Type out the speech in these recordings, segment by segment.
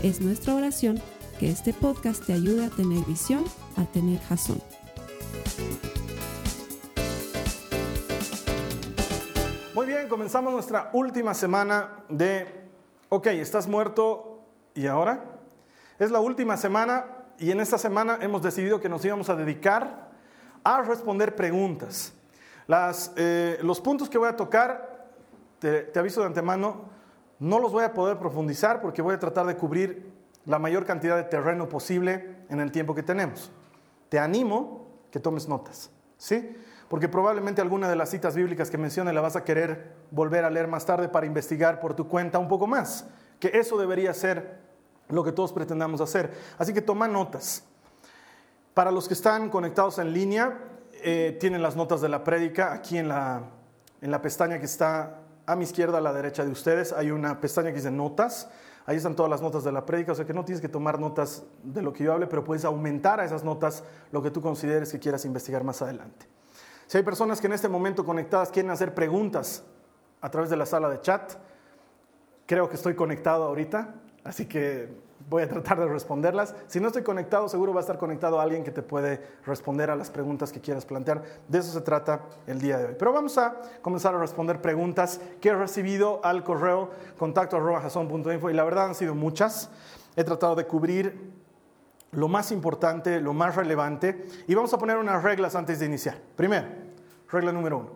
Es nuestra oración que este podcast te ayude a tener visión, a tener jazón. Muy bien, comenzamos nuestra última semana de, ok, estás muerto y ahora. Es la última semana y en esta semana hemos decidido que nos íbamos a dedicar a responder preguntas. Las, eh, los puntos que voy a tocar, te aviso de antemano, no los voy a poder profundizar porque voy a tratar de cubrir la mayor cantidad de terreno posible en el tiempo que tenemos. Te animo que tomes notas, ¿sí? Porque probablemente alguna de las citas bíblicas que mencione la vas a querer volver a leer más tarde para investigar por tu cuenta un poco más, que eso debería ser lo que todos pretendamos hacer. Así que toma notas. Para los que están conectados en línea, eh, tienen las notas de la prédica aquí en la, en la pestaña que está a mi izquierda, a la derecha de ustedes, hay una pestaña que dice notas. Ahí están todas las notas de la prédica, o sea que no tienes que tomar notas de lo que yo hable, pero puedes aumentar a esas notas lo que tú consideres que quieras investigar más adelante. Si hay personas que en este momento conectadas quieren hacer preguntas a través de la sala de chat, creo que estoy conectado ahorita, así que voy a tratar de responderlas. Si no estoy conectado, seguro va a estar conectado alguien que te puede responder a las preguntas que quieras plantear. De eso se trata el día de hoy. Pero vamos a comenzar a responder preguntas que he recibido al correo contacto y la verdad han sido muchas. He tratado de cubrir lo más importante, lo más relevante y vamos a poner unas reglas antes de iniciar. Primero, regla número uno.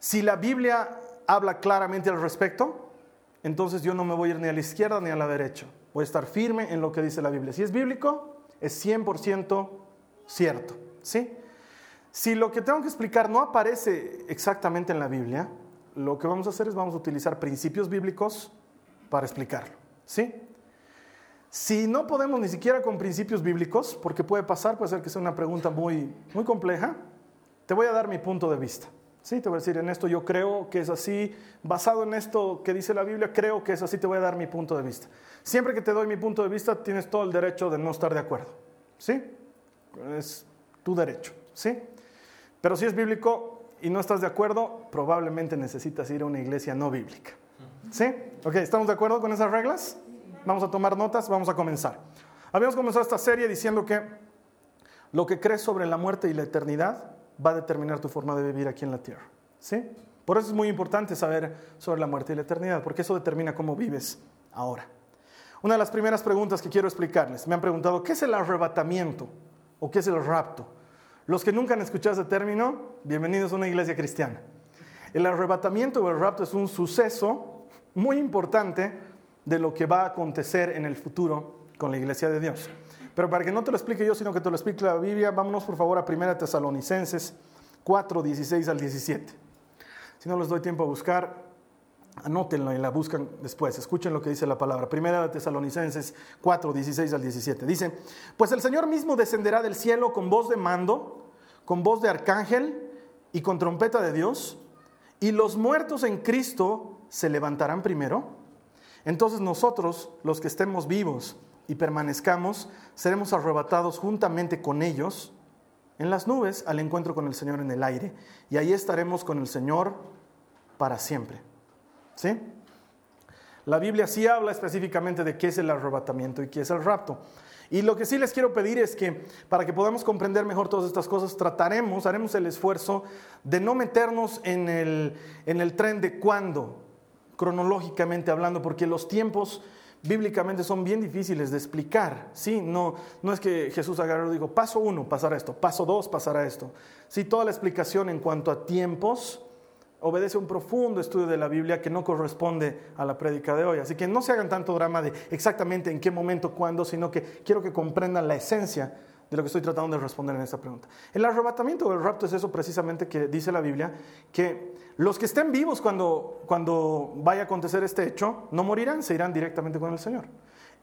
Si la Biblia habla claramente al respecto, entonces yo no me voy a ir ni a la izquierda ni a la derecha Voy a estar firme en lo que dice la Biblia. Si es bíblico, es 100% cierto. ¿sí? Si lo que tengo que explicar no aparece exactamente en la Biblia, lo que vamos a hacer es vamos a utilizar principios bíblicos para explicarlo. ¿sí? Si no podemos ni siquiera con principios bíblicos, porque puede pasar, puede ser que sea una pregunta muy, muy compleja, te voy a dar mi punto de vista. Sí, te voy a decir, en esto yo creo que es así, basado en esto que dice la Biblia, creo que es así, te voy a dar mi punto de vista. Siempre que te doy mi punto de vista, tienes todo el derecho de no estar de acuerdo. ¿Sí? Es tu derecho. ¿Sí? Pero si es bíblico y no estás de acuerdo, probablemente necesitas ir a una iglesia no bíblica. ¿Sí? Ok, ¿estamos de acuerdo con esas reglas? Vamos a tomar notas, vamos a comenzar. Habíamos comenzado esta serie diciendo que lo que crees sobre la muerte y la eternidad va a determinar tu forma de vivir aquí en la tierra. ¿Sí? Por eso es muy importante saber sobre la muerte y la eternidad, porque eso determina cómo vives ahora. Una de las primeras preguntas que quiero explicarles, me han preguntado, ¿qué es el arrebatamiento o qué es el rapto? Los que nunca han escuchado ese término, bienvenidos a una iglesia cristiana. El arrebatamiento o el rapto es un suceso muy importante de lo que va a acontecer en el futuro con la iglesia de Dios. Pero para que no te lo explique yo, sino que te lo explique la Biblia, vámonos por favor a 1 Tesalonicenses 4, 16 al 17. Si no les doy tiempo a buscar, anótenlo y la buscan después. Escuchen lo que dice la palabra. 1 Tesalonicenses 4, 16 al 17. Dice, pues el Señor mismo descenderá del cielo con voz de mando, con voz de arcángel y con trompeta de Dios, y los muertos en Cristo se levantarán primero. Entonces nosotros, los que estemos vivos, y permanezcamos, seremos arrebatados juntamente con ellos en las nubes al encuentro con el Señor en el aire. Y ahí estaremos con el Señor para siempre. ¿Sí? La Biblia sí habla específicamente de qué es el arrebatamiento y qué es el rapto. Y lo que sí les quiero pedir es que para que podamos comprender mejor todas estas cosas, trataremos, haremos el esfuerzo de no meternos en el, en el tren de cuándo, cronológicamente hablando, porque los tiempos bíblicamente son bien difíciles de explicar. ¿sí? No, no es que Jesús agarró y dijo, paso uno, pasará esto, paso dos, pasará esto. Sí, toda la explicación en cuanto a tiempos obedece a un profundo estudio de la Biblia que no corresponde a la prédica de hoy. Así que no se hagan tanto drama de exactamente en qué momento, cuándo, sino que quiero que comprendan la esencia de lo que estoy tratando de responder en esta pregunta. El arrebatamiento o el rapto es eso precisamente que dice la Biblia, que los que estén vivos cuando, cuando vaya a acontecer este hecho no morirán, se irán directamente con el Señor.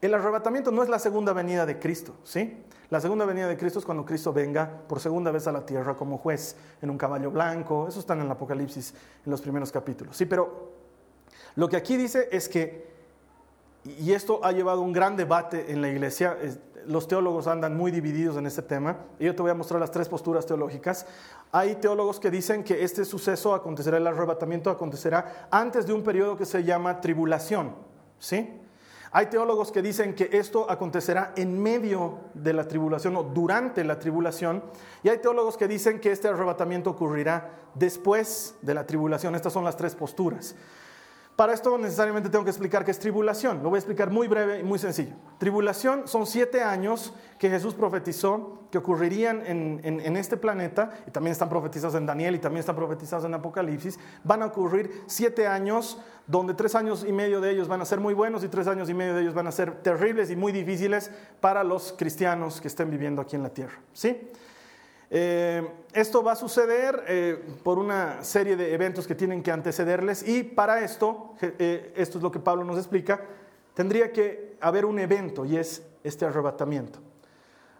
El arrebatamiento no es la segunda venida de Cristo, ¿sí? La segunda venida de Cristo es cuando Cristo venga por segunda vez a la tierra como juez en un caballo blanco. Eso está en el Apocalipsis, en los primeros capítulos. Sí, pero lo que aquí dice es que, y esto ha llevado un gran debate en la iglesia, los teólogos andan muy divididos en este tema, y yo te voy a mostrar las tres posturas teológicas. Hay teólogos que dicen que este suceso acontecerá, el arrebatamiento acontecerá antes de un periodo que se llama tribulación, ¿sí? Hay teólogos que dicen que esto acontecerá en medio de la tribulación o durante la tribulación. Y hay teólogos que dicen que este arrebatamiento ocurrirá después de la tribulación. Estas son las tres posturas. Para esto necesariamente tengo que explicar qué es tribulación. Lo voy a explicar muy breve y muy sencillo. Tribulación son siete años que Jesús profetizó que ocurrirían en, este planeta, y también están profetizados en Daniel y también están profetizados en Apocalipsis. Van a ocurrir siete años donde tres años y medio de ellos van a ser muy buenos y tres años y medio de ellos van a ser terribles y muy difíciles para los cristianos que estén viviendo aquí en la tierra. ¿Sí? Eh, esto va a suceder eh, por una serie de eventos que tienen que antecederles y para esto, eh, esto es lo que Pablo nos explica, tendría que haber un evento y es este arrebatamiento.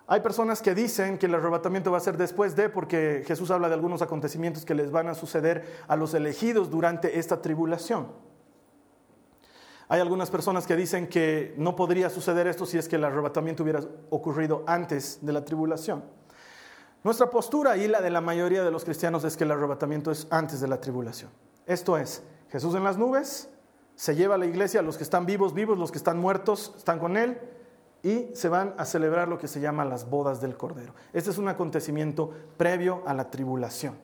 Hay personas que dicen que el arrebatamiento va a ser después de, porque Jesús habla de algunos acontecimientos que les van a suceder a los elegidos durante esta tribulación. Hay algunas personas que dicen que no podría suceder esto si es que el arrebatamiento hubiera ocurrido antes de la tribulación. Nuestra postura y la de la mayoría de los cristianos es que el arrebatamiento es antes de la tribulación. Esto es, Jesús en las nubes, se lleva a la iglesia, los que están vivos, vivos, los que están muertos, están con Él, y se van a celebrar lo que se llama las bodas del Cordero. Este es un acontecimiento previo a la tribulación.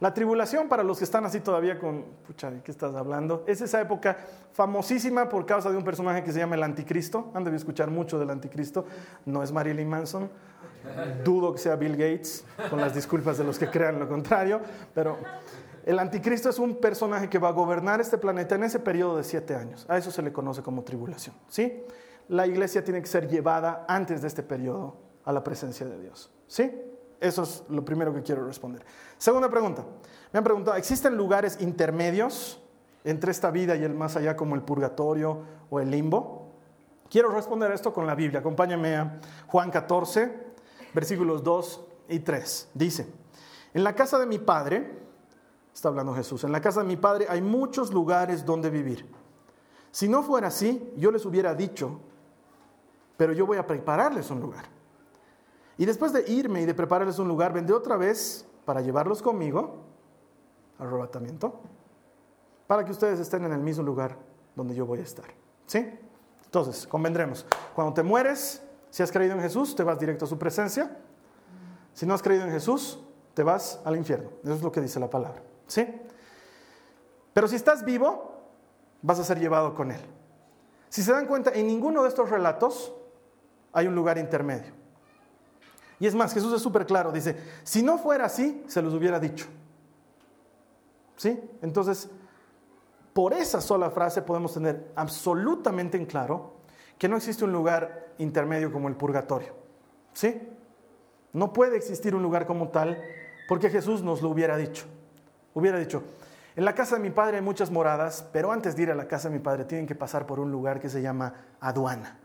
La tribulación, para los que están así todavía con, pucha, ¿de qué estás hablando? Es esa época famosísima por causa de un personaje que se llama el Anticristo. Han debido escuchar mucho del Anticristo. No es Marilyn Manson, Dudo que sea Bill Gates, con las disculpas de los que crean lo contrario, pero el anticristo es un personaje que va a gobernar este planeta en ese periodo de siete años. A eso se le conoce como tribulación. ¿sí? La iglesia tiene que ser llevada antes de este periodo a la presencia de Dios. ¿sí? Eso es lo primero que quiero responder. Segunda pregunta. Me han preguntado, ¿existen lugares intermedios entre esta vida y el más allá como el purgatorio o el limbo? Quiero responder esto con la Biblia. Acompáñame a Juan 14, versículos 2 y 3. Dice, en la casa de mi Padre, está hablando Jesús, en la casa de mi Padre hay muchos lugares donde vivir. Si no fuera así, yo les hubiera dicho, pero yo voy a prepararles un lugar. Y después de irme y de prepararles un lugar, vendré otra vez para llevarlos conmigo, arrebatamiento, para que ustedes estén en el mismo lugar donde yo voy a estar. ¿Sí? Entonces, convendremos. Cuando te mueres, si has creído en Jesús, te vas directo a su presencia. Si no has creído en Jesús, te vas al infierno. Eso es lo que dice la palabra. ¿Sí? Pero si estás vivo, vas a ser llevado con Él. Si se dan cuenta, en ninguno de estos relatos hay un lugar intermedio. Y es más, Jesús es súper claro, dice, si no fuera así, se los hubiera dicho. ¿Sí? Entonces, por esa sola frase podemos tener absolutamente en claro que no existe un lugar intermedio como el purgatorio. ¿Sí? No puede existir un lugar como tal porque Jesús nos lo hubiera dicho. Hubiera dicho, en la casa de mi padre hay muchas moradas, pero antes de ir a la casa de mi padre tienen que pasar por un lugar que se llama aduana.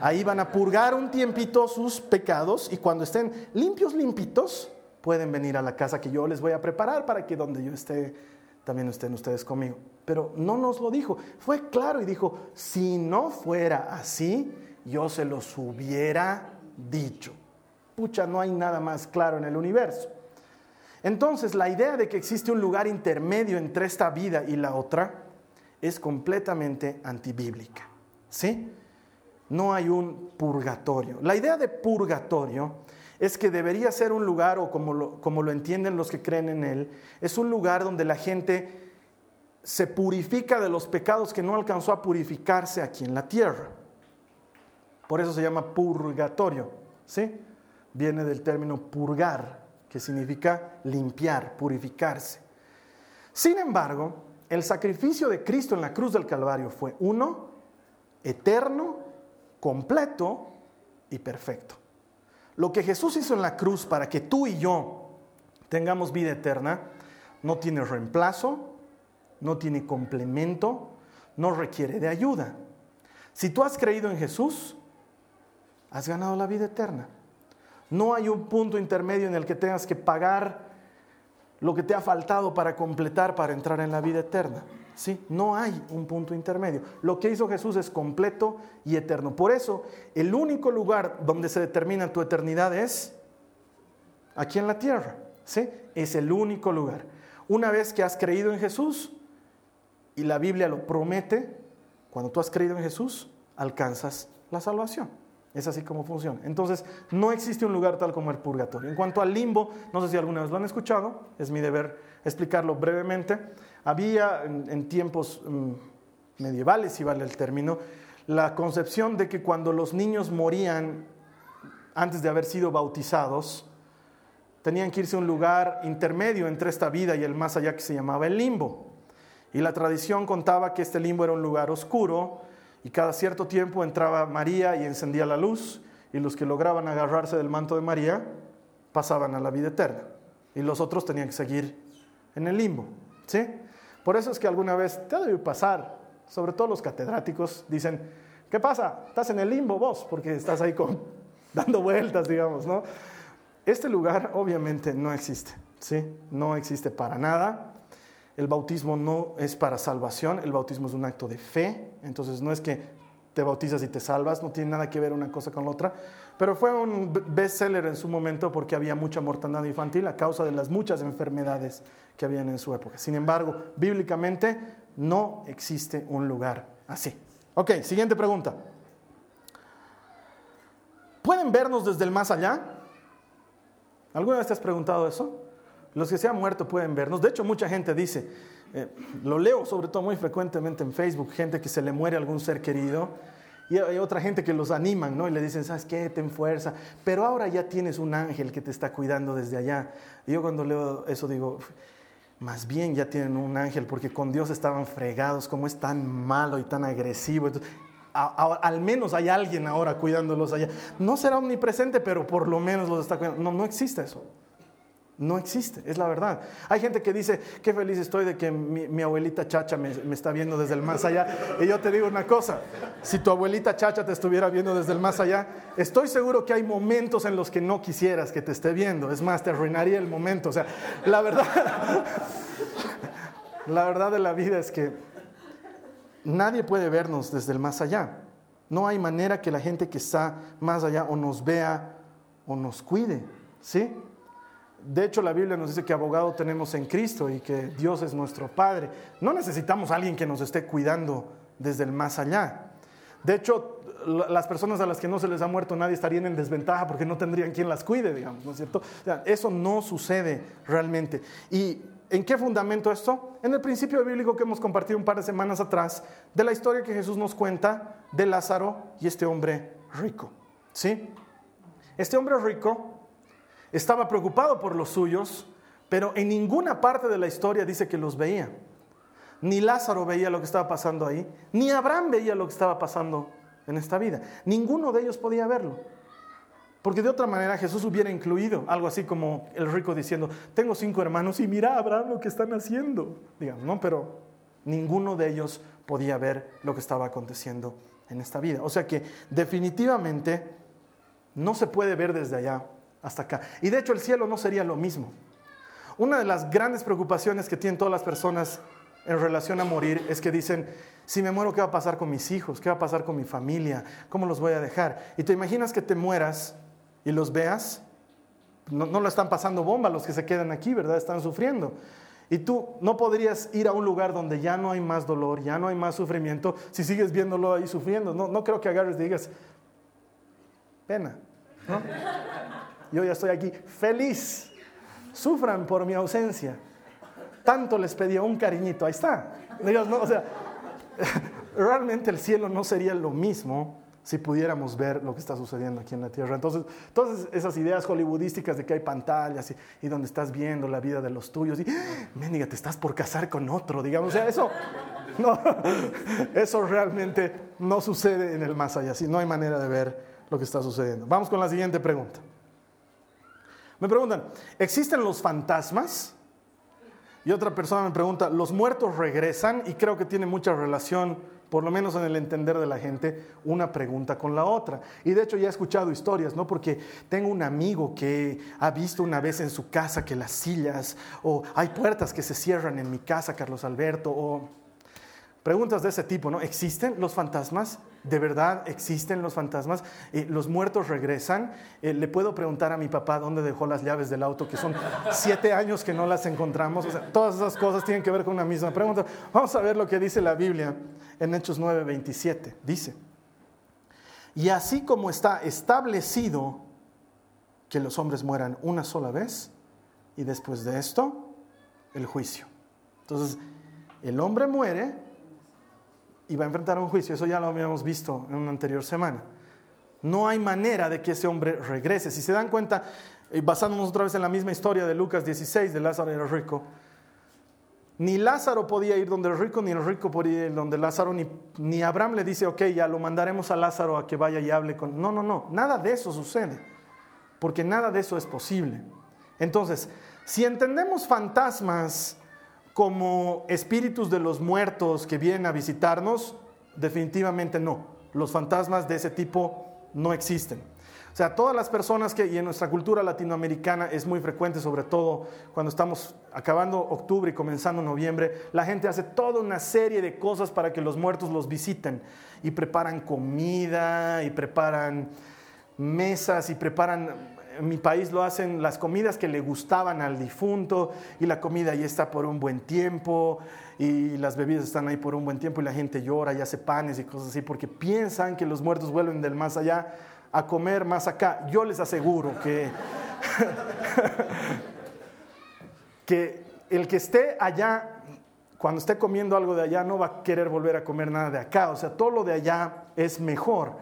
Ahí van a purgar un tiempito sus pecados y cuando estén limpios, limpitos, pueden venir a la casa que yo les voy a preparar para que donde yo esté, también estén ustedes conmigo pero no nos lo dijo. Fue claro y dijo, si no fuera así, yo se los hubiera dicho. Pucha, no hay nada más claro en el universo. Entonces, la idea de que existe un lugar intermedio entre esta vida y la otra es completamente antibíblica. ¿Sí? No hay un purgatorio. La idea de purgatorio es que debería ser un lugar, o como lo, entienden los que creen en él, es un lugar donde la gente se purifica de los pecados que no alcanzó a purificarse aquí en la tierra. Por eso se llama purgatorio, ¿sí? Viene del término purgar, que significa limpiar, purificarse. Sin embargo, el sacrificio de Cristo en la cruz del Calvario fue uno, eterno, completo y perfecto. Lo que Jesús hizo en la cruz para que tú y yo tengamos vida eterna no tiene reemplazo, no tiene complemento, no requiere de ayuda. Si tú has creído en Jesús, has ganado la vida eterna. No hay un punto intermedio en el que tengas que pagar lo que te ha faltado para completar, para entrar en la vida eterna. ¿Sí? No hay un punto intermedio. Lo que hizo Jesús es completo y eterno. Por eso, el único lugar donde se determina tu eternidad es aquí en la tierra. ¿Sí? Es el único lugar. Una vez que has creído en Jesús, y la Biblia lo promete, cuando tú has creído en Jesús, alcanzas la salvación. Es así como funciona. Entonces, no existe un lugar tal como el purgatorio. En cuanto al limbo, no sé si alguna vez lo han escuchado, es mi deber explicarlo brevemente. Había en, tiempos mm, medievales, si vale el término, la concepción de que cuando los niños morían antes de haber sido bautizados, tenían que irse a un lugar intermedio entre esta vida y el más allá que se llamaba el limbo. Y la tradición contaba que este limbo era un lugar oscuro, y cada cierto tiempo entraba María y encendía la luz y los que lograban agarrarse del manto de María pasaban a la vida eterna y los otros tenían que seguir en el limbo. ¿sí? Por eso es que alguna vez te debe pasar, sobre todo los catedráticos, dicen, ¿qué pasa? Estás en el limbo vos, porque estás ahí con, dando vueltas, digamos, ¿no? Este lugar obviamente no existe, ¿sí? No existe para nada. El bautismo no es para salvación, el bautismo es un acto de fe, entonces no es que te bautizas y te salvas, no tiene nada que ver una cosa con la otra, pero fue un bestseller en su momento porque había mucha mortandad infantil a causa de las muchas enfermedades que habían en su época. Sin embargo, bíblicamente no existe un lugar así. Ok, siguiente pregunta. ¿Pueden vernos desde el más allá? ¿Alguna vez te has preguntado eso? Los que se han muerto pueden vernos. De hecho, mucha gente dice, eh, lo leo sobre todo muy frecuentemente en Facebook, gente que se le muere algún ser querido y hay otra gente que los animan, ¿no? Y le dicen, ¿sabes qué? Ten fuerza. Pero ahora ya tienes un ángel que te está cuidando desde allá. Y yo cuando leo eso digo, más bien ya tienen un ángel porque con Dios estaban fregados, como es tan malo y tan agresivo. al menos hay alguien ahora cuidándolos allá. No será omnipresente, pero por lo menos los está cuidando. No, no existe eso. No existe, es la verdad. Hay gente que dice, qué feliz estoy de que mi, abuelita Chacha me, está viendo desde el más allá. Y yo te digo una cosa, si tu abuelita Chacha te estuviera viendo desde el más allá, estoy seguro que hay momentos en los que no quisieras que te esté viendo. Es más, te arruinaría el momento. O sea, la verdad, la verdad de la vida es que nadie puede vernos desde el más allá. No hay manera que la gente que está más allá o nos vea o nos cuide. ¿Sí? De hecho, la Biblia nos dice que abogado tenemos en Cristo y que Dios es nuestro Padre. No necesitamos alguien que nos esté cuidando desde el más allá. De hecho, las personas a las que no se les ha muerto nadie estarían en desventaja porque no tendrían quien las cuide, digamos, ¿no es cierto? eso no sucede realmente. ¿Y en qué fundamento esto? En el principio bíblico que hemos compartido un par de semanas atrás, de la historia que Jesús nos cuenta de Lázaro y este hombre rico. ¿Sí? Este hombre rico estaba preocupado por los suyos, pero en ninguna parte de la historia dice que los veía. Ni Lázaro veía lo que estaba pasando ahí, ni Abraham veía lo que estaba pasando en esta vida. Ninguno de ellos podía verlo. Porque de otra manera Jesús hubiera incluido algo así como el rico diciendo, tengo cinco hermanos y mira Abraham lo que están haciendo. Digamos, ¿no? Pero ninguno de ellos podía ver lo que estaba aconteciendo en esta vida. O sea que definitivamente no se puede ver desde allá hasta acá. Y de hecho el cielo no sería lo mismo. Una de las grandes preocupaciones que tienen todas las personas en relación a morir es que dicen, si me muero, ¿qué va a pasar con mis hijos? ¿Qué va a pasar con mi familia? ¿Cómo los voy a dejar? Y te imaginas que te mueras y los veas, no, lo están pasando bomba los que se quedan aquí, ¿verdad? Están sufriendo. Y tú no podrías ir a un lugar donde ya no hay más dolor, ya no hay más sufrimiento, si sigues viéndolo ahí sufriendo. No, creo que agarres y digas, pena. Yo ya estoy aquí feliz. Sufran por mi ausencia. Tanto les pedí un cariñito, ahí está. o sea, realmente el cielo no sería lo mismo si pudiéramos ver lo que está sucediendo aquí en la tierra. Entonces, todas esas ideas hollywoodísticas de que hay pantallas y, donde estás viendo la vida de los tuyos y, mendiga, te estás por casar con otro, digamos, o sea, eso, no, eso realmente no sucede en el más allá, no hay manera de ver lo que está sucediendo. Vamos con la siguiente pregunta. Me preguntan, ¿existen los fantasmas? Y otra persona me pregunta, ¿los muertos regresan? Y creo que tiene mucha relación por lo menos en el entender de la gente, una pregunta con la otra. Y de hecho ya he escuchado historias, ¿no? Porque tengo un amigo que ha visto una vez en su casa que las sillas, o hay puertas que se cierran en mi casa, Carlos Alberto, o preguntas de ese tipo, ¿no? ¿Existen los fantasmas? ¿De verdad existen los fantasmas? Eh, ¿Los muertos regresan? Eh, ¿Le puedo preguntar a mi papá dónde dejó las llaves del auto, que son siete años que no las encontramos? Todas esas cosas tienen que ver con una misma pregunta. Vamos a ver lo que dice la Biblia en Hechos 9:27. Dice, y así como está establecido que los hombres mueran una sola vez, y después de esto, el juicio. Entonces, el hombre muere y va a enfrentar un juicio. Eso ya lo habíamos visto en una anterior semana. No hay manera de que ese hombre regrese. Si se dan cuenta, eh, basándonos otra vez en la misma historia de Lucas 16, de Lázaro y el rico, ni Lázaro podía ir donde el rico, ni el rico podía ir donde Lázaro, ni, ni Abraham le dice, ok, ya lo mandaremos a Lázaro a que vaya y hable con... No, no, no, nada de eso sucede, porque nada de eso es posible. Entonces, si entendemos fantasmas como espíritus de los muertos que vienen a visitarnos? Definitivamente no. Los fantasmas de ese tipo no existen. O sea, todas las personas que, y en nuestra cultura latinoamericana es muy frecuente, sobre todo cuando estamos acabando octubre y comenzando noviembre, la gente hace toda una serie de cosas para que los muertos los visiten. Y preparan comida, y preparan mesas, y preparan en mi país lo hacen las comidas que le gustaban al difunto y la comida ahí está por un buen tiempo y las bebidas están ahí por un buen tiempo y la gente llora y hace panes y cosas así porque piensan que los muertos vuelven del más allá a comer más acá. Yo les aseguro que, que el que esté allá, cuando esté comiendo algo de allá, no va a querer volver a comer nada de acá. O sea, todo lo de allá es mejor.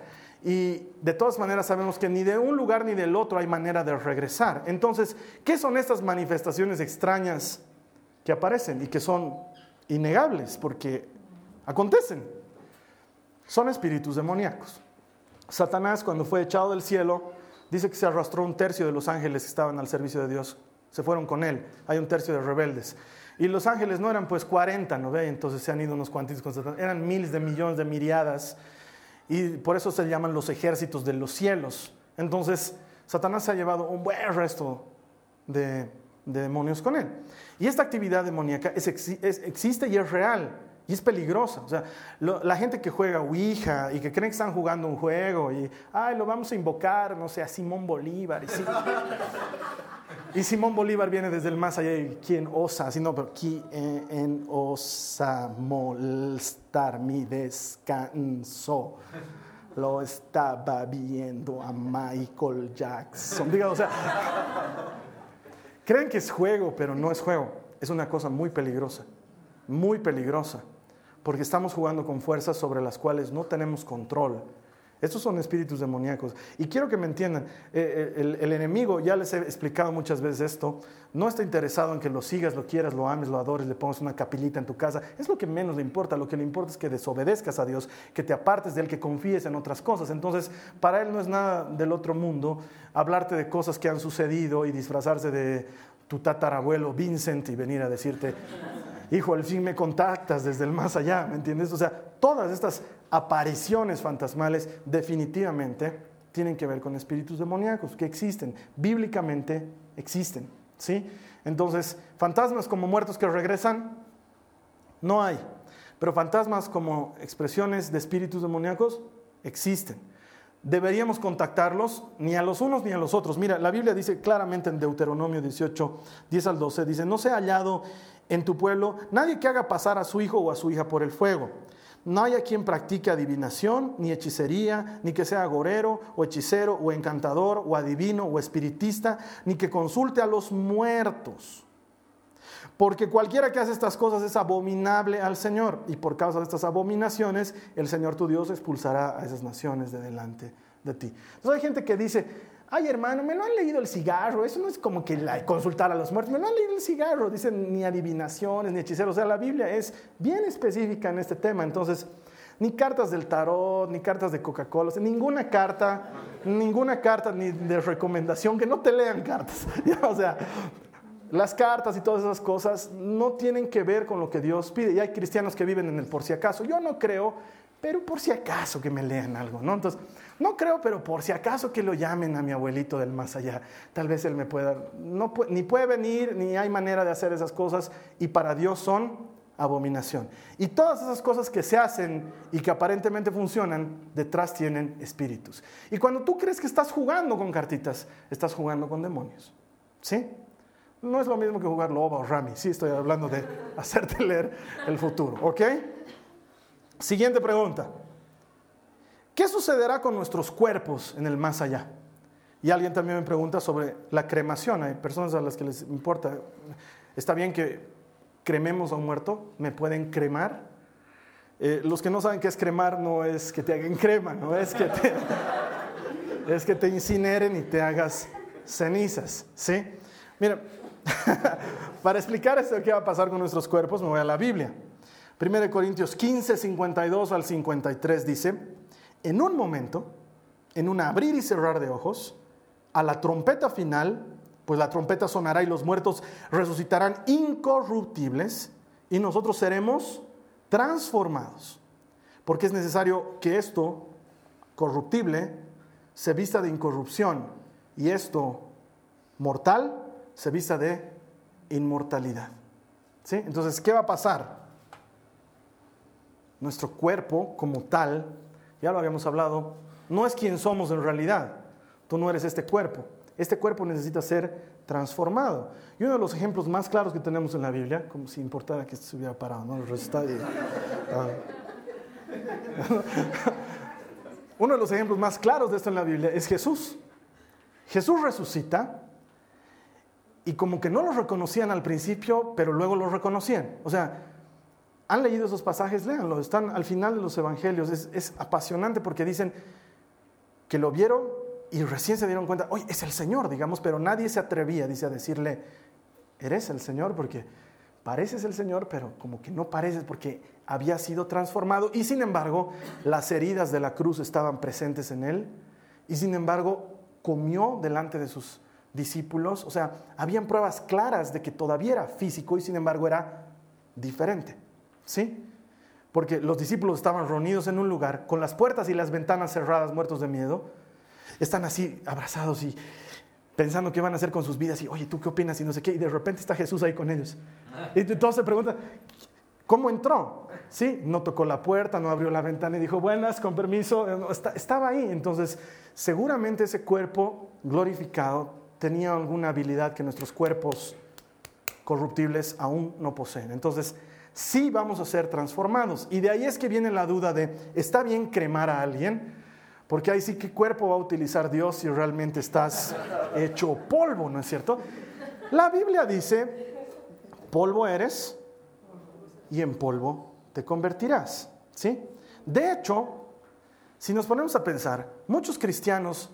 Y de todas maneras sabemos que ni de un lugar ni del otro hay manera de regresar. Entonces, ¿qué son estas manifestaciones extrañas que aparecen y que son innegables porque acontecen? Son espíritus demoníacos. Satanás cuando fue echado del cielo, dice que se arrastró un tercio de los ángeles que estaban al servicio de Dios. Se fueron con él. Hay un tercio de rebeldes. Y los ángeles no eran pues 40, ¿no ve? Entonces se han ido unos cuantos con Satanás. Eran miles de millones de miriadas y por eso se llaman los ejércitos de los cielos. Entonces, Satanás se ha llevado un buen resto de, demonios con él. Y esta actividad demoníaca existe y es real y es peligrosa. O sea, la gente que juega Ouija y que creen que están jugando un juego y, ay, lo vamos a invocar, no sé, a Simón Bolívar. Y, Simón Bolívar viene desde el más allá y quién osa, sino, pero quién osa molestar mi descanso. Lo estaba viendo a Michael Jackson. Diga, o sea, creen que es juego, pero no es juego. Es una cosa muy peligrosa, muy peligrosa porque estamos jugando con fuerzas sobre las cuales no tenemos control. Estos son espíritus demoníacos. Y quiero que me entiendan, eh, eh, el, enemigo, ya les he explicado muchas veces esto, no está interesado en que lo sigas, lo quieras, lo ames, lo adores, le pongas una capilita en tu casa. Es lo que menos le importa. Lo que le importa es que desobedezcas a Dios, que te apartes de Él, que confíes en otras cosas. Entonces, para Él no es nada del otro mundo hablarte de cosas que han sucedido y disfrazarse de tu tatarabuelo Vincent y venir a decirte, hijo, al fin me contactas desde el más allá, ¿me entiendes? O sea, todas estas apariciones fantasmales definitivamente tienen que ver con espíritus demoníacos que existen, bíblicamente existen, ¿sí? Entonces, fantasmas como muertos que regresan, no hay, pero fantasmas como expresiones de espíritus demoníacos existen. Deberíamos contactarlos ni a los unos ni a los otros. Mira, la Biblia dice claramente en Deuteronomio 18, 10 al 12, dice, no se ha hallado en tu pueblo nadie que haga pasar a su hijo o a su hija por el fuego. No haya quien practique adivinación, ni hechicería, ni que sea agorero, o hechicero, o encantador, o adivino, o espiritista, ni que consulte a los muertos. Porque cualquiera que hace estas cosas es abominable al Señor, y por causa de estas abominaciones, el Señor tu Dios expulsará a esas naciones de delante de ti. Entonces hay gente que dice, ay hermano, me lo han leído el cigarro, eso no es como que consultar a los muertos, me lo han leído el cigarro, dicen ni adivinaciones, ni hechiceros, o sea, la Biblia es bien específica en este tema, entonces, ni cartas del tarot, ni cartas de Coca-Cola, ninguna carta, ninguna carta ni de recomendación, que no te lean cartas, o sea, las cartas y todas esas cosas no tienen que ver con lo que Dios pide. Y hay cristianos que viven en el por si acaso. Yo no creo, pero por si acaso que me lean algo, ¿no? Entonces, no creo, pero por si acaso que lo llamen a mi abuelito del más allá. Tal vez él me pueda, no, ni puede venir, ni hay manera de hacer esas cosas. Y para Dios son abominación. Y todas esas cosas que se hacen y que aparentemente funcionan, detrás tienen espíritus. Y cuando tú crees que estás jugando con cartitas, estás jugando con demonios. ¿Sí? No es lo mismo que jugar loba o rami. Sí, estoy hablando de hacerte leer el futuro. ¿Ok? Siguiente pregunta. ¿Qué sucederá con nuestros cuerpos en el más allá? Y alguien también me pregunta sobre la cremación. Hay personas a las que les importa. Está bien que crememos a un muerto, me pueden cremar. Eh, los que no saben qué es cremar no es que te hagan crema, no es que te, es que te incineren y te hagas cenizas, ¿sí? Mira, para explicar esto qué va a pasar con nuestros cuerpos, me voy a la Biblia. 1 Corintios 15, 52 al 53 dice, en un momento, en un abrir y cerrar de ojos, a la trompeta final, pues la trompeta sonará y los muertos resucitarán incorruptibles y nosotros seremos transformados. Porque es necesario que esto corruptible se vista de incorrupción y esto mortal se vista de inmortalidad. ¿Sí? Entonces, ¿qué va a pasar? Nuestro cuerpo como tal, ya lo habíamos hablado, no es quien somos en realidad. Tú no eres este cuerpo. Este cuerpo necesita ser transformado. Y uno de los ejemplos más claros que tenemos en la Biblia, como si importara que se hubiera parado, ¿no? Ah. uno de los ejemplos más claros de esto en la Biblia es Jesús. Jesús resucita y como que no lo reconocían al principio, pero luego lo reconocían. O sea, han leído esos pasajes, léanlo, están al final de los evangelios. Es, es apasionante porque dicen que lo vieron y recién se dieron cuenta, oye, es el Señor, digamos, pero nadie se atrevía, dice, a decirle, eres el Señor, porque pareces el Señor, pero como que no pareces porque había sido transformado. Y sin embargo las heridas de la cruz estaban presentes en él. Y sin embargo comió delante de sus discípulos, o sea, habían pruebas claras de que todavía era físico y sin embargo era diferente, ¿sí? Porque los discípulos estaban reunidos en un lugar con las puertas y las ventanas cerradas, muertos de miedo, están así abrazados y pensando qué van a hacer con sus vidas y, oye, ¿tú qué opinas? Y no sé qué, y de repente está Jesús ahí con ellos. Y todos se preguntan, ¿cómo entró? Sí, no tocó la puerta, no abrió la ventana y dijo, buenas, con permiso, estaba ahí. Entonces, seguramente ese cuerpo glorificado tenía alguna habilidad que nuestros cuerpos corruptibles aún no poseen. Entonces, sí vamos a ser transformados. Y de ahí es que viene la duda de, ¿está bien cremar a alguien? Porque ahí sí, ¿qué cuerpo va a utilizar Dios si realmente estás hecho polvo, no es cierto? La Biblia dice, polvo eres y en polvo te convertirás. ¿Sí? De hecho, si nos ponemos a pensar, muchos cristianos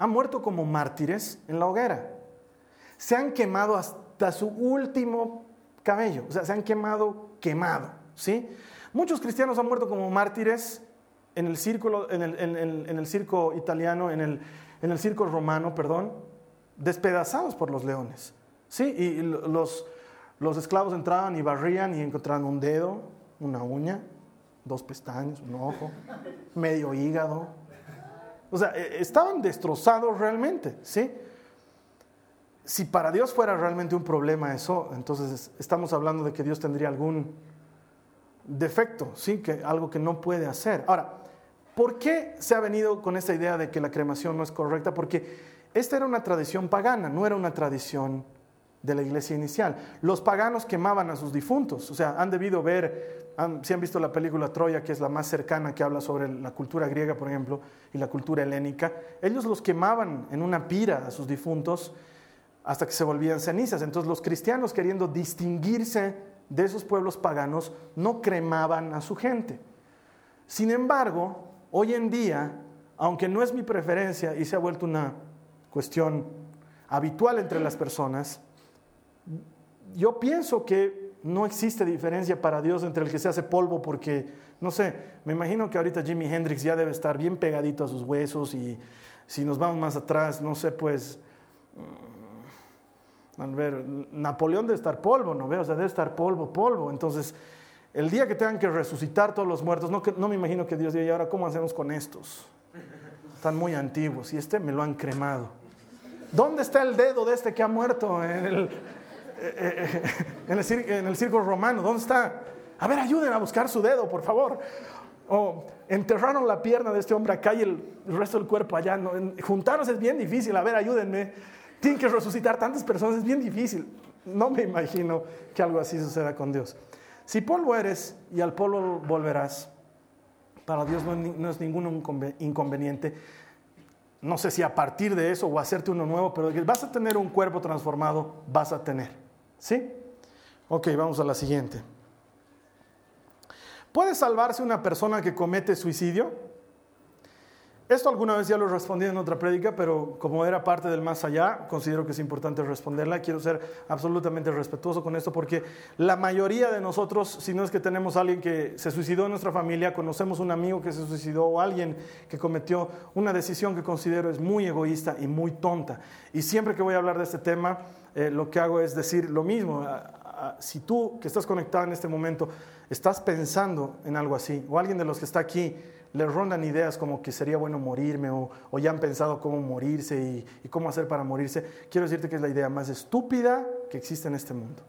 han muerto como mártires en la hoguera. Se han quemado hasta su último cabello, o sea, se han quemado quemado, ¿sí? Muchos cristianos han muerto como mártires en el, circo italiano, en el, en el circo romano, perdón, despedazados por los leones. Sí, y los, los esclavos entraban y barrían y encontraban un dedo, una uña, dos pestañas, un ojo, medio hígado. O sea, e, estaban destrozados realmente, ¿sí? Si para Dios fuera realmente un problema eso, entonces estamos hablando de que Dios tendría algún defecto, ¿sí? Que, algo que no puede hacer. Ahora, ¿Por qué se ha venido con esta idea de que la cremación no es correcta? Porque esta era una tradición pagana, no era una tradición de la iglesia inicial. Los paganos quemaban a sus difuntos, o sea, han debido ver, si han visto la película Troya, que es la más cercana que habla sobre la cultura griega, por ejemplo, y la cultura helénica, ellos los quemaban en una pira a sus difuntos hasta que se volvían cenizas. Entonces los cristianos, queriendo distinguirse de esos pueblos paganos, no cremaban a su gente. Sin embargo, Hoy en día, aunque no es mi preferencia y se ha vuelto una cuestión habitual entre las personas, yo pienso que no existe diferencia para Dios entre el que se hace polvo porque, no sé, me imagino que ahorita Jimi Hendrix ya debe estar bien pegadito a sus huesos y si nos vamos más atrás, no sé, pues Ver, Napoleón debe estar polvo, ¿no veo? O sea, debe estar polvo, polvo. Entonces, el día que tengan que resucitar todos los muertos, no, no me imagino que Dios diga, ¿y ahora cómo hacemos con estos? Están muy antiguos y este me lo han cremado. ¿Dónde está el dedo de este que ha muerto en el, eh, eh, en el, círculo romano? ¿Dónde está? A ver, ayuden a buscar su dedo, por favor. O enterraron la pierna de este hombre acá y el, resto del cuerpo allá. Juntarnos es bien difícil. A ver, ayúdenme. Tienen que resucitar tantas personas, es bien difícil. No me imagino que algo así suceda con Dios. Si polvo eres y al polvo volverás, para Dios no es ningún inconveniente. No sé si a partir de eso o hacerte uno nuevo, pero vas a tener un cuerpo transformado, vas a tener. ¿Sí? Ok, vamos a la siguiente. ¿Puede salvarse una persona que comete suicidio? Esto alguna vez ya lo respondí en otra prédica, pero como era parte del más allá, considero que es importante responderla. Quiero ser absolutamente respetuoso con esto porque la mayoría de nosotros, si no es que tenemos alguien que se suicidó en nuestra familia, conocemos un amigo que se suicidó o alguien que cometió una decisión que considero es muy egoísta y muy tonta. Y siempre que voy a hablar de este tema, eh, lo que hago es decir lo mismo. Si tú que estás conectado en este momento estás pensando en algo así, o alguien de los que está aquí, les rondan ideas como que sería bueno morirme o, ya han pensado cómo morirse y, y, cómo hacer para morirse, quiero decirte que es la idea más estúpida que existe en este mundo.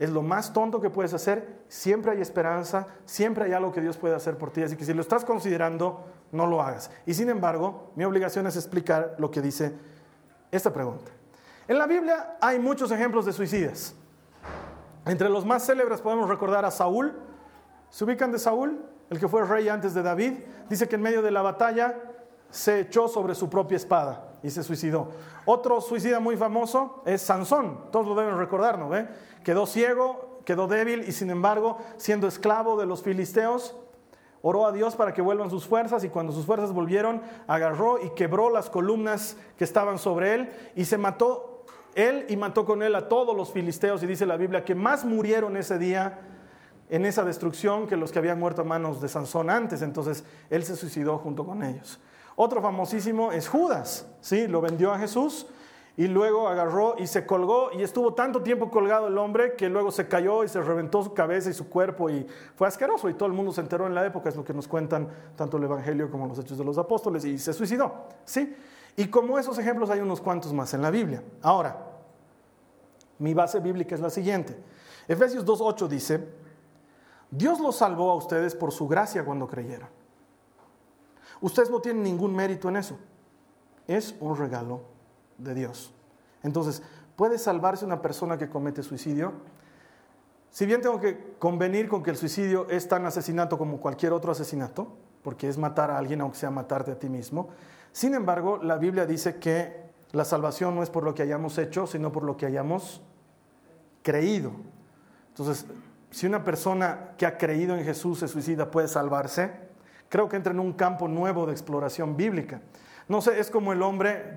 Es lo más tonto que puedes hacer, siempre hay esperanza, siempre hay algo que Dios puede hacer por ti, así que si lo estás considerando, no lo hagas. Y sin embargo, mi obligación es explicar lo que dice esta pregunta. En la Biblia hay muchos ejemplos de suicidas. Entre los más célebres podemos recordar a Saúl. ¿Se ubican de Saúl? El que fue rey antes de David, dice que en medio de la batalla se echó sobre su propia espada y se suicidó. Otro suicida muy famoso es Sansón, todos lo deben recordar, ¿no? Quedó ciego, quedó débil y sin embargo, siendo esclavo de los filisteos, oró a Dios para que vuelvan sus fuerzas y cuando sus fuerzas volvieron, agarró y quebró las columnas que estaban sobre él y se mató él y mató con él a todos los filisteos y dice la Biblia que más murieron ese día en esa destrucción que los que habían muerto a manos de Sansón antes. Entonces él se suicidó junto con ellos. Otro famosísimo es Judas, ¿sí? Lo vendió a Jesús y luego agarró y se colgó y estuvo tanto tiempo colgado el hombre que luego se cayó y se reventó su cabeza y su cuerpo y fue asqueroso y todo el mundo se enteró en la época, es lo que nos cuentan tanto el Evangelio como los Hechos de los Apóstoles y se suicidó, ¿sí? Y como esos ejemplos hay unos cuantos más en la Biblia. Ahora, mi base bíblica es la siguiente. Efesios 2.8 dice, Dios los salvó a ustedes por su gracia cuando creyeron. Ustedes no tienen ningún mérito en eso. Es un regalo de Dios. Entonces, ¿puede salvarse una persona que comete suicidio? Si bien tengo que convenir con que el suicidio es tan asesinato como cualquier otro asesinato, porque es matar a alguien aunque sea matarte a ti mismo, sin embargo, la Biblia dice que la salvación no es por lo que hayamos hecho, sino por lo que hayamos creído. Entonces, si una persona que ha creído en Jesús se suicida puede salvarse, creo que entra en un campo nuevo de exploración bíblica. No sé, es como el hombre,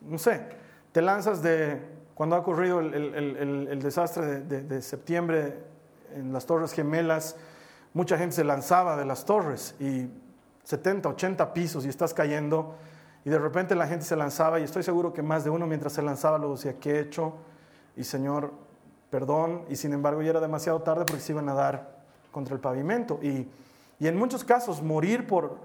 no sé, te lanzas de, cuando ha ocurrido el, desastre de, septiembre en las Torres Gemelas, mucha gente se lanzaba de las torres y 70, 80 pisos y estás cayendo y de repente la gente se lanzaba y estoy seguro que más de uno mientras se lanzaba lo decía, ¿qué he hecho? Y Señor, perdón, y sin embargo ya era demasiado tarde porque se iban a dar contra el pavimento. Y, en muchos casos morir por,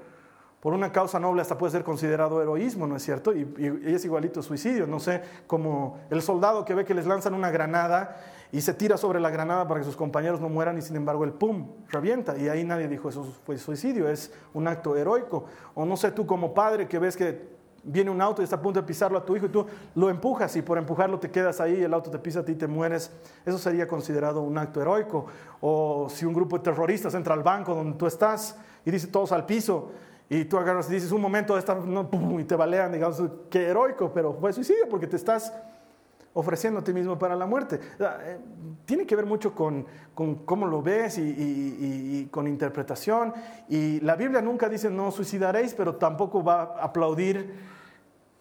por una causa noble hasta puede ser considerado heroísmo, ¿no es cierto? Y, y, es igualito suicidio, no sé, como el soldado que ve que les lanzan una granada y se tira sobre la granada para que sus compañeros no mueran y sin embargo el pum, revienta. Y ahí nadie dijo eso fue suicidio, es un acto heroico. O no sé, tú como padre que ves que viene un auto y está a punto de pisarlo a tu hijo y tú lo empujas y por empujarlo te quedas ahí el auto te pisa a ti y te mueres, eso sería considerado un acto heroico. O si un grupo de terroristas entra al banco donde tú estás y dice todos al piso y tú agarras y dices un momento de y te balean, digamos, qué heroico, pero fue suicidio porque te estás ofreciendo a ti mismo para la muerte. Eh, tiene que ver mucho con, cómo lo ves y, y, con interpretación. Y la Biblia nunca dice no suicidaréis, pero tampoco va a aplaudir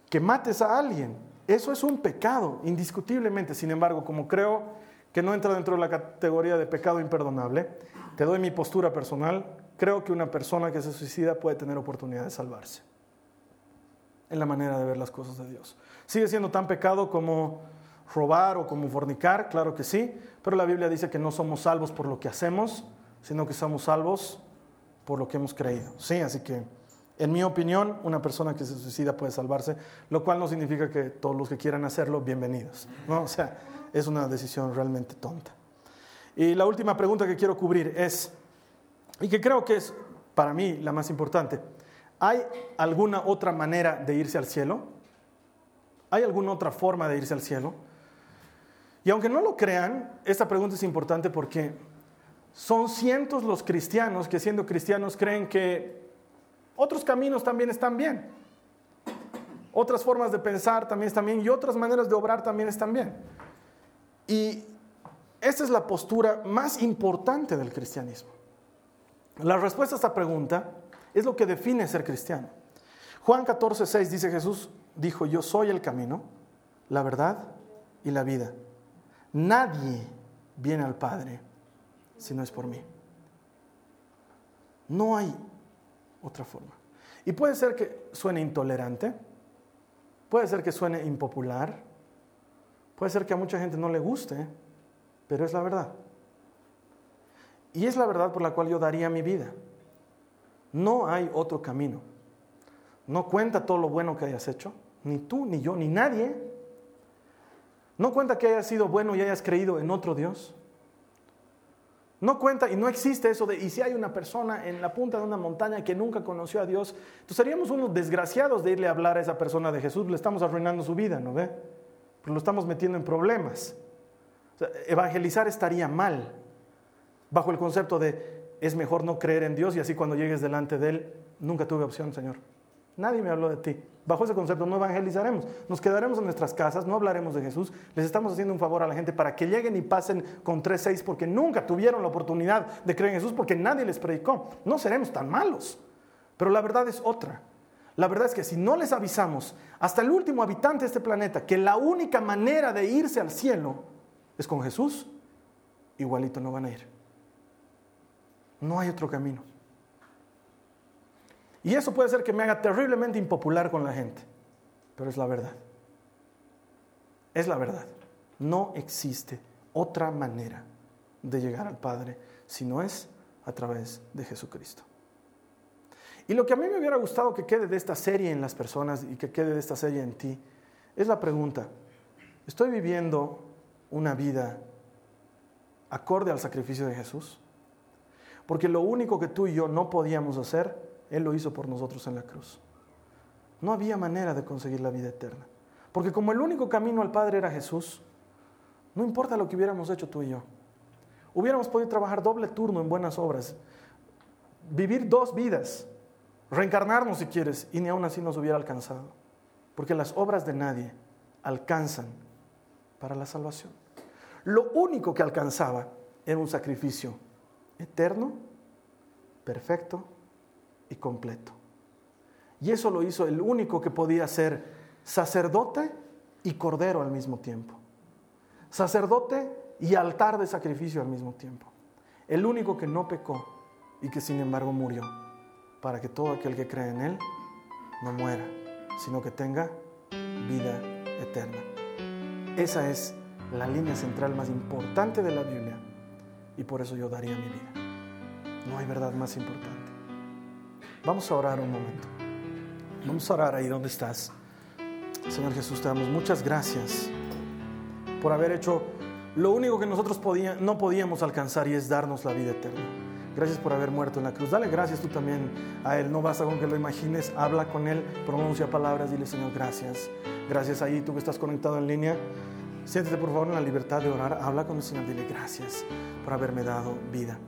que mates a alguien. Eso es un pecado, indiscutiblemente. Sin embargo, como creo que no entra dentro de la categoría de pecado imperdonable, te doy mi postura personal, creo que una persona que se suicida puede tener oportunidad de salvarse. En la manera de ver las cosas de Dios. Sigue siendo tan pecado como robar o como fornicar, claro que sí, pero la Biblia dice que no somos salvos por lo que hacemos, sino que somos salvos por lo que hemos creído. Sí, así que en mi opinión, una persona que se suicida puede salvarse, lo cual no significa que todos los que quieran hacerlo, bienvenidos. ¿no? O sea, es una decisión realmente tonta. Y la última pregunta que quiero cubrir es, y que creo que es para mí la más importante, ¿hay alguna otra manera de irse al cielo? ¿Hay alguna otra forma de irse al cielo? Y aunque no lo crean, esta pregunta es importante porque son cientos los cristianos que siendo cristianos creen que otros caminos también están bien. Otras formas de pensar también están bien y otras maneras de obrar también están bien. Y esta es la postura más importante del cristianismo. La respuesta a esta pregunta es lo que define ser cristiano. Juan 14, 6 dice Jesús, dijo, yo soy el camino, la verdad y la vida. Nadie viene al Padre si no es por mí. No hay otra forma. Y puede ser que suene intolerante, puede ser que suene impopular, puede ser que a mucha gente no le guste, pero es la verdad. Y es la verdad por la cual yo daría mi vida. No hay otro camino. No cuenta todo lo bueno que hayas hecho, ni tú, ni yo, ni nadie. No cuenta que hayas sido bueno y hayas creído en otro Dios. No cuenta y no existe eso de, y si hay una persona en la punta de una montaña que nunca conoció a Dios, entonces seríamos unos desgraciados de irle a hablar a esa persona de Jesús, le estamos arruinando su vida, ¿no ve? Pero lo estamos metiendo en problemas. evangelizar estaría mal, bajo el concepto de, es mejor no creer en Dios y así cuando llegues delante de Él, nunca tuve opción, Señor. Nadie me habló de ti. Bajo ese concepto no evangelizaremos. Nos quedaremos en nuestras casas, no hablaremos de Jesús. Les estamos haciendo un favor a la gente para que lleguen y pasen con tres, seis, porque nunca tuvieron la oportunidad de creer en Jesús, porque nadie les predicó. No seremos tan malos. Pero la verdad es otra. La verdad es que si no les avisamos hasta el último habitante de este planeta que la única manera de irse al cielo es con Jesús, igualito no van a ir. No hay otro camino. Y eso puede ser que me haga terriblemente impopular con la gente, pero es la verdad. Es la verdad. No existe otra manera de llegar al Padre si no es a través de Jesucristo. Y lo que a mí me hubiera gustado que quede de esta serie en las personas y que quede de esta serie en ti es la pregunta, ¿estoy viviendo una vida acorde al sacrificio de Jesús? Porque lo único que tú y yo no podíamos hacer él lo hizo por nosotros en la cruz. No había manera de conseguir la vida eterna. Porque como el único camino al Padre era Jesús, no importa lo que hubiéramos hecho tú y yo. Hubiéramos podido trabajar doble turno en buenas obras, vivir dos vidas, reencarnarnos si quieres, y ni aún así nos hubiera alcanzado. Porque las obras de nadie alcanzan para la salvación. Lo único que alcanzaba era un sacrificio eterno, perfecto y completo. Y eso lo hizo el único que podía ser sacerdote y cordero al mismo tiempo. Sacerdote y altar de sacrificio al mismo tiempo. El único que no pecó y que sin embargo murió para que todo aquel que cree en Él no muera, sino que tenga vida eterna. Esa es la línea central más importante de la Biblia y por eso yo daría mi vida. No hay verdad más importante. Vamos a orar un momento. Vamos a orar ahí donde estás. Señor Jesús, te damos muchas gracias por haber hecho lo único que nosotros no podíamos alcanzar y es darnos la vida eterna. Gracias por haber muerto en la cruz. Dale gracias tú también a Él. No basta con que lo imagines, habla con Él, pronuncia palabras, dile Señor, gracias. Gracias ahí, tú que estás conectado en línea. Siéntete por favor en la libertad de orar. Habla con el Señor, dile gracias por haberme dado vida.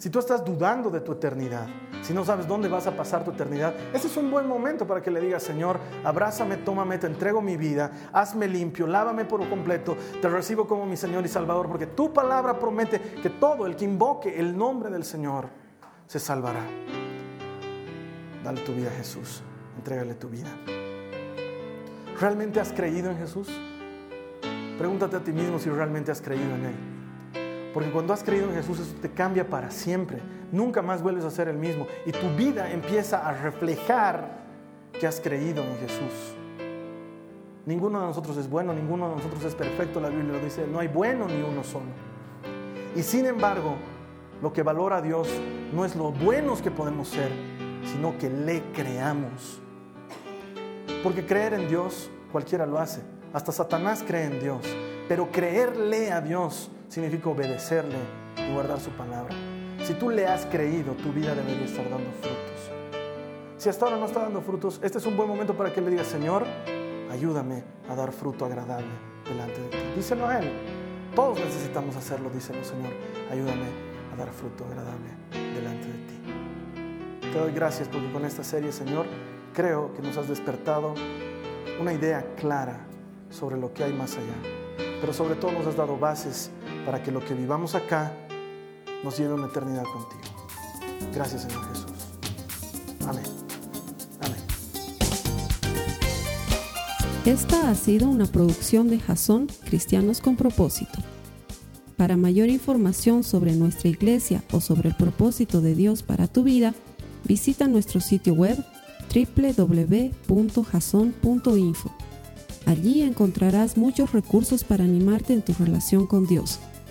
Si tú estás dudando de tu eternidad, si no sabes dónde vas a pasar tu eternidad, ese es un buen momento para que le digas, Señor, abrázame, tómame, te entrego mi vida, hazme limpio, lávame por completo, te recibo como mi Señor y Salvador, porque tu palabra promete que todo el que invoque el nombre del Señor se salvará. Dale tu vida a Jesús, entrégale tu vida. ¿Realmente has creído en Jesús? Pregúntate a ti mismo si realmente has creído en Él. Porque cuando has creído en Jesús, eso te cambia para siempre. Nunca más vuelves a ser el mismo. Y tu vida empieza a reflejar que has creído en Jesús. Ninguno de nosotros es bueno, ninguno de nosotros es perfecto. La Biblia lo dice, no hay bueno ni uno solo. Y sin embargo, lo que valora a Dios no es lo buenos que podemos ser, sino que le creamos. Porque creer en Dios cualquiera lo hace. Hasta Satanás cree en Dios. Pero creerle a Dios significa obedecerle y guardar su palabra. Si tú le has creído, tu vida debería estar dando frutos. Si hasta ahora no está dando frutos, este es un buen momento para que le digas, Señor, ayúdame a dar fruto agradable delante de ti. Díselo a Él. Todos necesitamos hacerlo, díselo, Señor. Ayúdame a dar fruto agradable delante de ti. Te doy gracias porque con esta serie, Señor, creo que nos has despertado una idea clara sobre lo que hay más allá. Pero sobre todo nos has dado bases para que lo que vivamos acá nos lleve a una eternidad contigo. Gracias, Señor Jesús. Amén. Amén. Esta ha sido una producción de Jason Cristianos con Propósito. Para mayor información sobre nuestra iglesia o sobre el propósito de Dios para tu vida, visita nuestro sitio web www.jason.info. Allí encontrarás muchos recursos para animarte en tu relación con Dios,